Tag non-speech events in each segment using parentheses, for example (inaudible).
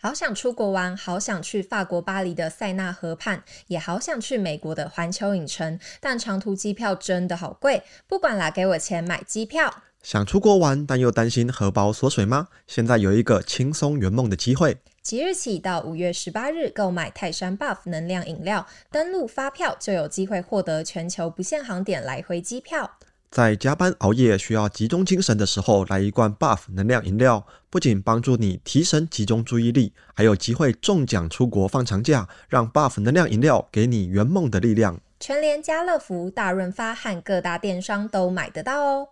好想出国玩，好想去法国巴黎的塞纳河畔，也好想去美国的环球影城，但长途机票真的好贵。不管啦，给我钱买机票。想出国玩，但又担心荷包缩水吗？现在有一个轻松圆梦的机会。即日起到五月十八日，购买泰山 Buff 能量饮料，登录发票就有机会获得全球不限航点来回机票。在加班熬夜需要集中精神的时候，来一罐 Buff 能量饮料，不仅帮助你提神集中注意力，还有机会中奖出国放长假。让 Buff 能量饮料给你圆梦的力量。全联、家乐福、大润发和各大电商都买得到哦。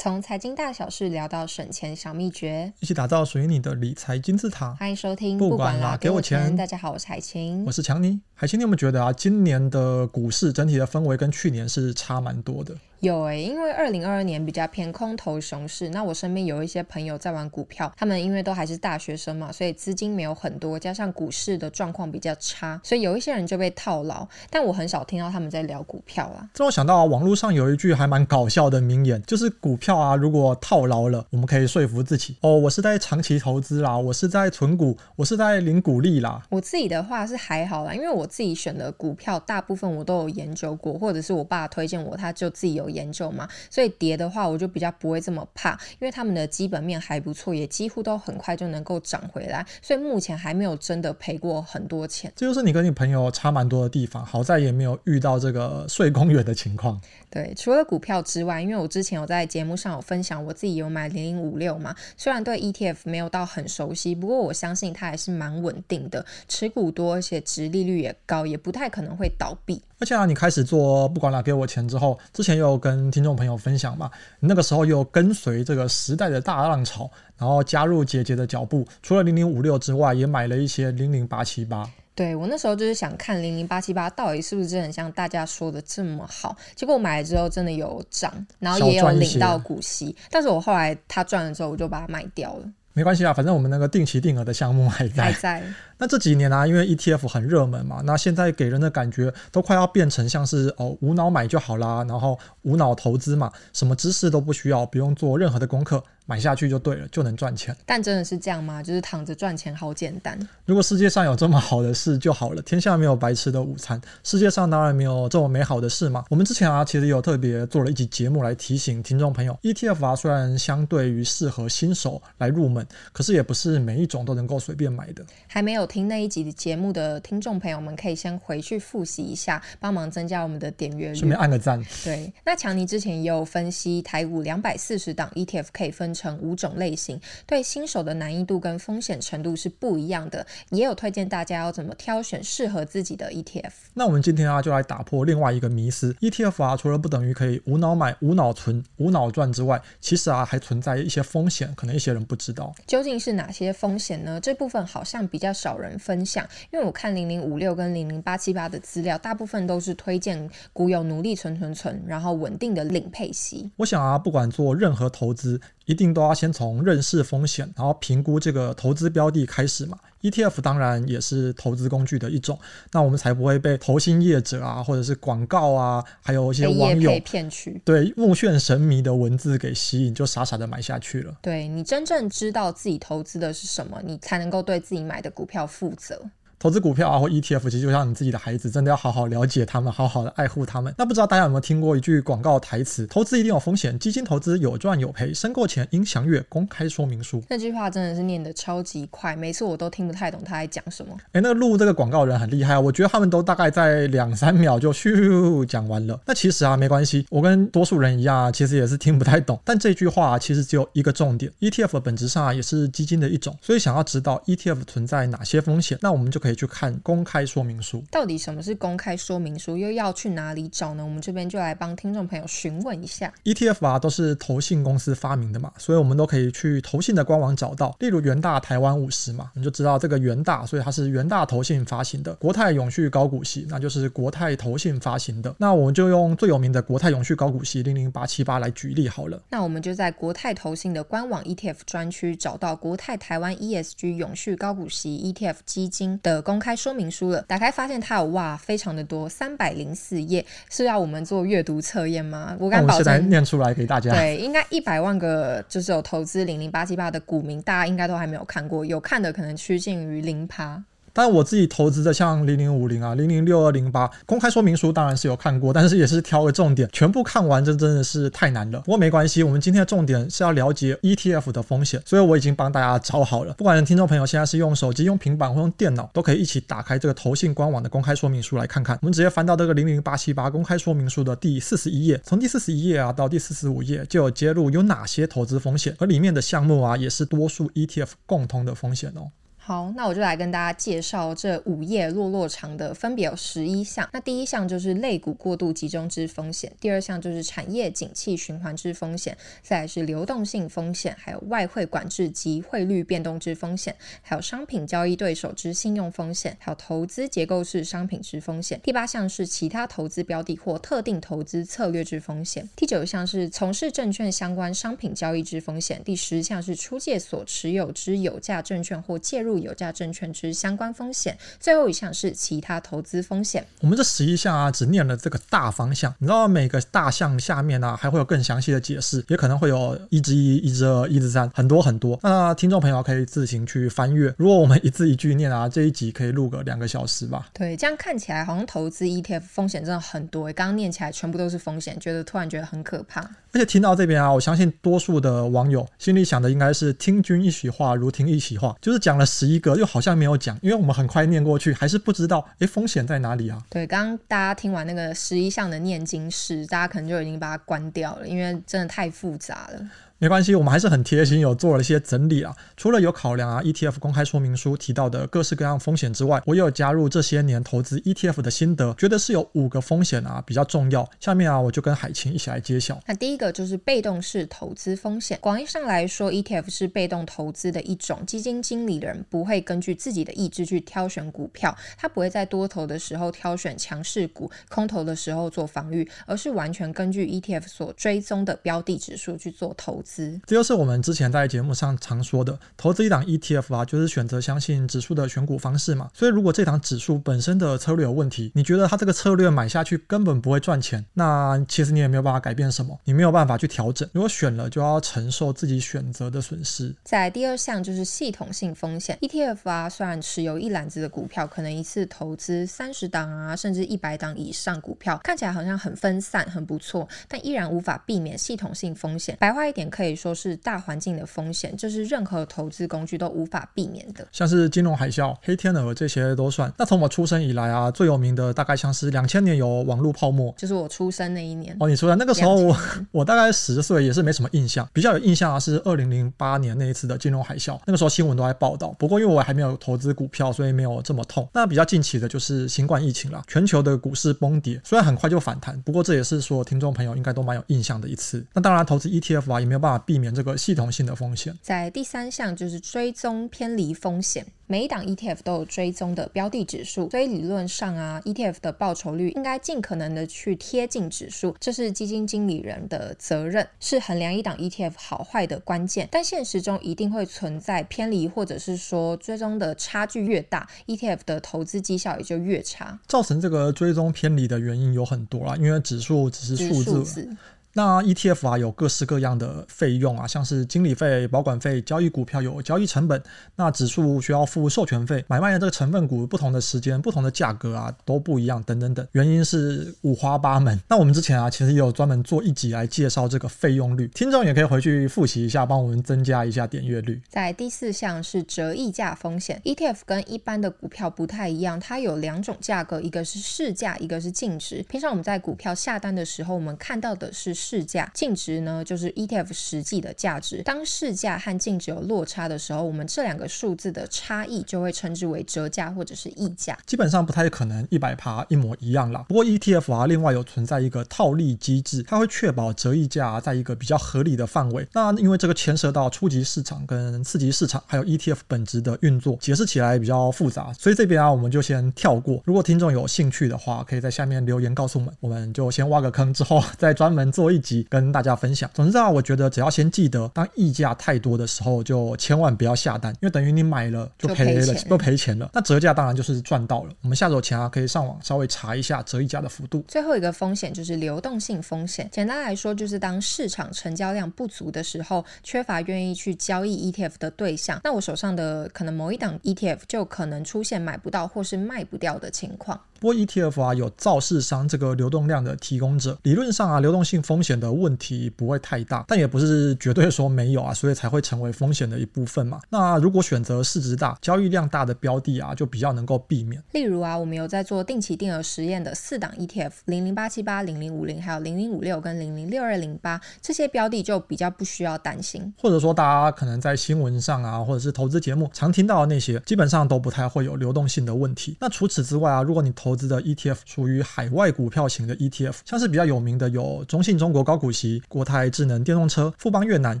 从财经大小事聊到省钱小秘诀，一起打造属于你的理财金字塔。欢迎收听，不管啦，给我钱。大家好，我是海晴，我是强尼。海晴，你有没有觉得啊，今年的股市整体的氛围跟去年是差蛮多的？有诶、欸，因为二零二二年比较偏空头熊市，那我身边有一些朋友在玩股票，他们因为都还是大学生嘛，所以资金没有很多，加上股市的状况比较差，所以有一些人就被套牢。但我很少听到他们在聊股票啊。这让我想到啊，网络上有一句还蛮搞笑的名言，就是股票啊，如果套牢了，我们可以说服自己，哦，我是在长期投资啦，我是在存股，我是在领股利啦。我自己的话是还好啦，因为我自己选的股票大部分我都有研究过，或者是我爸推荐我，他就自己有研究嘛，所以跌的话我就比较不会这么怕，因为他们的基本面还不错，也几乎都很快就能够涨回来，所以目前还没有真的赔过很多钱。这就是你跟你朋友差蛮多的地方，好在也没有遇到这个睡公园的情况。对，除了股票之外，因为我之前有在节目上有分享，我自己有买零零五六嘛，虽然对 ETF 没有到很熟悉，不过我相信它还是蛮稳定的，持股多，而且殖利率也高，也不太可能会倒闭。而且啊，你开始做不管了，给我钱之后，之前又跟听众朋友分享嘛，那个时候又跟随这个时代的大浪潮，然后加入姐姐的脚步，除了零零五六之外，也买了一些零零八七八。对，我那时候就是想看零零八七八到底是不是真的很像大家说的这么好，结果我买了之后真的有涨，然后也有领到股息，但是我后来它赚了之后我就把它卖掉了。没关系啊，反正我们那个定期定额的项目还在。还在。那这几年啊，因为 ETF 很热门嘛，那现在给人的感觉都快要变成像是哦无脑买就好啦，然后无脑投资嘛，什么知识都不需要，不用做任何的功课。买下去就对了，就能赚钱。但真的是这样吗？就是躺着赚钱好简单？如果世界上有这么好的事就好了，天下没有白吃的午餐，世界上当然没有这么美好的事嘛。我们之前啊，其实有特别做了一集节目来提醒听众朋友，ETF 啊，虽然相对于适合新手来入门，可是也不是每一种都能够随便买的。还没有听那一集的节目的听众朋友们，可以先回去复习一下，帮忙增加我们的点阅率，顺便按个赞。对，那强尼之前也有分析台股两百四十档 ETF 可以分成五种类型，对新手的难易度跟风险程度是不一样的，也有推荐大家要怎么挑选适合自己的 ETF。那我们今天啊，就来打破另外一个迷思，ETF 啊，除了不等于可以无脑买、无脑存、无脑赚之外，其实啊，还存在一些风险，可能一些人不知道。究竟是哪些风险呢？这部分好像比较少人分享，因为我看零零五六跟零零八七八的资料，大部分都是推荐股友努力存存存，然后稳定的领配息。我想啊，不管做任何投资，一定都要先从认识风险，然后评估这个投资标的开始嘛。ETF 当然也是投资工具的一种，那我们才不会被投信业者啊，或者是广告啊，还有一些网友骗去，对目眩神迷的文字给吸引，就傻傻的买下去了。对，你真正知道自己投资的是什么，你才能够对自己买的股票负责。投资股票啊，或 ETF，其实就像你自己的孩子，真的要好好了解他们，好好的爱护他们。那不知道大家有没有听过一句广告台词：“投资一定有风险，基金投资有赚有赔，申购前应详阅公开说明书。”那句话真的是念得超级快，每次我都听不太懂他在讲什么。哎，那个录这个广告人很厉害啊，我觉得他们都大概在两三秒就咻讲完了。那其实啊，没关系，我跟多数人一样啊，其实也是听不太懂。但这句话啊，其实只有一个重点：ETF 的本质上啊，也是基金的一种。所以想要知道 ETF 存在哪些风险，那我们就可以去看公。开说明书。到底什么是公开说明书？又要去哪里找呢？我们这边就来帮听众朋友询问一下。ETF 啊，都是投信公司发明的嘛，所以我们都可以去投信的官网找到。例如元大台湾五十嘛，你就知道这个元大，所以它是元大投信发行的。国泰永续高股息，那就是国泰投信发行的。那我们就用最有名的国泰永续高股息零零八七八来举例好了。那我们就在国泰投信的官网 ETF 专区找到国泰台湾 ESG 永续高股息 ETF 基金的的公开说明书了。打开发现它有哇，非常的多，三百零四页，是要我们做阅读测验吗？我敢保证，我念出来给大家。对，应该一百万个就是有投资零零八七八的股民，大家应该都还没有看过，有看的可能趋近于零趴。但我自己投资的像零零五零啊、零零六二零八，公开说明书当然是有看过，但是也是挑个重点，全部看完这真的是太难了。不过没关系，我们今天的重点是要了解 ETF 的风险，所以我已经帮大家找好了。不管听众朋友现在是用手机、用平板或用电脑，都可以一起打开这个投信官网的公开说明书来看看。我们直接翻到这个零零八七八公开说明书的第四十一页，从第四十一页啊到第四十五页就有揭露有哪些投资风险，而里面的项目啊也是多数 ETF 共通的风险哦。好，那我就来跟大家介绍这五页落落长的，分别有十一项。那第一项就是类股过度集中之风险，第二项就是产业景气循环之风险，再来是流动性风险，还有外汇管制及汇率变动之风险，还有商品交易对手之信用风险，还有投资结构式商品之风险。第八项是其他投资标的或特定投资策略之风险。第九项是从事证券相关商品交易之风险。第十项是出借所持有之有价证券或介入。入有价证券之相关风险，最后一项是其他投资风险。我们这十一项啊，只念了这个大方向，你知道每个大项下面呢、啊，还会有更详细的解释，也可能会有一之一、一之二、一之三，很多很多。那听众朋友可以自行去翻阅。如果我们一字一句念啊，这一集可以录个两个小时吧？对，这样看起来好像投资 ETF 风险真的很多。刚刚念起来全部都是风险，觉得突然觉得很可怕。而且听到这边啊，我相信多数的网友心里想的应该是听君一席话，如听一席话，就是讲了十一个，又好像没有讲，因为我们很快念过去，还是不知道，诶，风险在哪里啊？对，刚刚大家听完那个十一项的念经式，大家可能就已经把它关掉了，因为真的太复杂了。没关系，我们还是很贴心，有做了一些整理啊。除了有考量啊，ETF 公开说明书提到的各式各样风险之外，我也有加入这些年投资 ETF 的心得，觉得是有五个风险啊比较重要。下面啊，我就跟海清一起来揭晓。那第一个就是被动式投资风险。广义上来说，ETF 是被动投资的一种，基金经理人不会根据自己的意志去挑选股票，他不会在多头的时候挑选强势股，空头的时候做防御，而是完全根据 ETF 所追踪的标的指数去做投资。这就是我们之前在节目上常说的，投资一档 ETF 啊，就是选择相信指数的选股方式嘛。所以如果这档指数本身的策略有问题，你觉得它这个策略买下去根本不会赚钱，那其实你也没有办法改变什么，你没有办法去调整。如果选了，就要承受自己选择的损失。在第二项就是系统性风险，ETF 啊，虽然持有一篮子的股票，可能一次投资三十档啊，甚至一百档以上股票，看起来好像很分散，很不错，但依然无法避免系统性风险。白话一点可以说是大环境的风险，这是任何投资工具都无法避免的。像是金融海啸、黑天鹅这些都算。那从我出生以来啊，最有名的大概像是两千年有网络泡沫，就是我出生那一年。哦，你出生那个时候我，我 (laughs) 我大概十岁，也是没什么印象。比较有印象啊，是二零零八年那一次的金融海啸，那个时候新闻都在报道。不过因为我还没有投资股票，所以没有这么痛。那比较近期的就是新冠疫情了，全球的股市崩跌，虽然很快就反弹，不过这也是所有听众朋友应该都蛮有印象的一次。那当然，投资 ETF 啊，也没有办法避免这个系统性的风险。在第三项就是追踪偏离风险。每一档 ETF 都有追踪的标的指数，所以理论上啊，ETF 的报酬率应该尽可能的去贴近指数，这是基金经理人的责任，是衡量一档 ETF 好坏的关键。但现实中一定会存在偏离，或者是说追踪的差距越大，ETF 的投资绩效也就越差。造成这个追踪偏离的原因有很多啦，因为指数只是数字。那 ETF 啊，有各式各样的费用啊，像是经理费、保管费、交易股票有交易成本，那指数需要付授权费，买卖的这个成分股不同的时间、不同的价格啊都不一样，等等等，原因是五花八门。(laughs) 那我们之前啊，其实也有专门做一集来介绍这个费用率，听众也可以回去复习一下，帮我们增加一下点阅率。在第四项是折溢价风险，ETF 跟一般的股票不太一样，它有两种价格，一个是市价，一个是净值。平常我们在股票下单的时候，我们看到的是。市价净值呢，就是 ETF 实际的价值。当市价和净值有落差的时候，我们这两个数字的差异就会称之为折价或者是溢价。基本上不太可能一百趴一模一样啦。不过 ETF 啊，另外有存在一个套利机制，它会确保折溢价在一个比较合理的范围。那因为这个牵涉到初级市场跟次级市场，还有 ETF 本质的运作，解释起来比较复杂，所以这边啊，我们就先跳过。如果听众有兴趣的话，可以在下面留言告诉我们，我们就先挖个坑，之后 (laughs) 再专门做。做一集跟大家分享。总之啊，我觉得只要先记得，当溢价太多的时候，就千万不要下单，因为等于你买了就赔了，就赔钱了。那折价当然就是赚到了。我们下手前啊，可以上网稍微查一下折溢价的幅度。最后一个风险就是流动性风险，简单来说就是当市场成交量不足的时候，缺乏愿意去交易 ETF 的对象，那我手上的可能某一档 ETF 就可能出现买不到或是卖不掉的情况。不过 ETF 啊，有造市商这个流动量的提供者，理论上啊，流动性风险的问题不会太大，但也不是绝对说没有啊，所以才会成为风险的一部分嘛。那如果选择市值大、交易量大的标的啊，就比较能够避免。例如啊，我们有在做定期定额实验的四档 ETF，零零八七八、零零五零，还有零零五六跟零零六二零八这些标的就比较不需要担心。或者说，大家可能在新闻上啊，或者是投资节目常听到的那些，基本上都不太会有流动性的问题。那除此之外啊，如果你投投资的 ETF 属于海外股票型的 ETF，像是比较有名的有中信中国高股息、国泰智能电动车、富邦越南、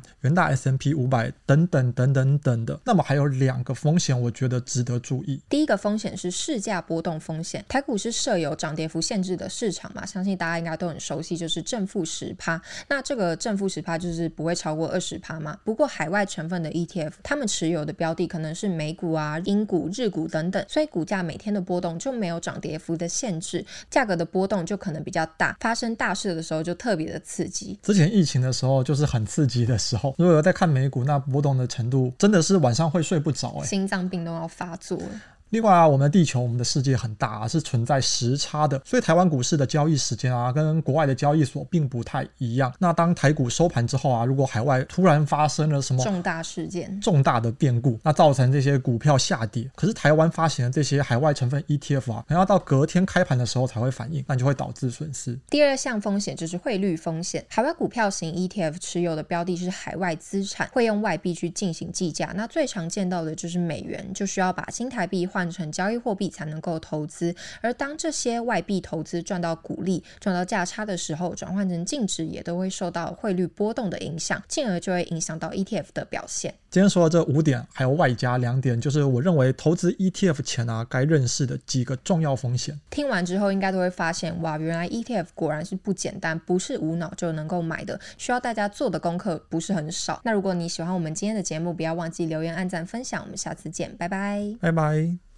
元大 S M P 五百等等等等等的。那么还有两个风险，我觉得值得注意。第一个风险是市价波动风险。台股是设有涨跌幅限制的市场嘛，相信大家应该都很熟悉，就是正负十趴。那这个正负十趴就是不会超过二十趴嘛。不过海外成分的 ETF，他们持有的标的可能是美股啊、英股、日股等等，所以股价每天的波动就没有涨跌幅的限制。价格的波动就可能比较大，发生大事的时候就特别的刺激。之前疫情的时候就是很刺激的时候，如果有在看美股，那波动的程度真的是晚上会睡不着，哎，心脏病都要发作了。另外啊，我们的地球，我们的世界很大啊，是存在时差的，所以台湾股市的交易时间啊，跟国外的交易所并不太一样。那当台股收盘之后啊，如果海外突然发生了什么重大事件、重大的变故，那造成这些股票下跌，可是台湾发行的这些海外成分 ETF 啊，可能要到隔天开盘的时候才会反应，那就会导致损失。第二项风险就是汇率风险，海外股票型 ETF 持有的标的是海外资产，会用外币去进行计价，那最常见到的就是美元，就需要把新台币换。换成交易货币才能够投资，而当这些外币投资赚到股利、赚到价差的时候，转换成净值也都会受到汇率波动的影响，进而就会影响到 ETF 的表现。今天说的这五点，还有外加两点，就是我认为投资 ETF 前啊该认识的几个重要风险。听完之后，应该都会发现，哇，原来 ETF 果然是不简单，不是无脑就能够买的，需要大家做的功课不是很少。那如果你喜欢我们今天的节目，不要忘记留言、按赞、分享，我们下次见，拜拜，拜拜。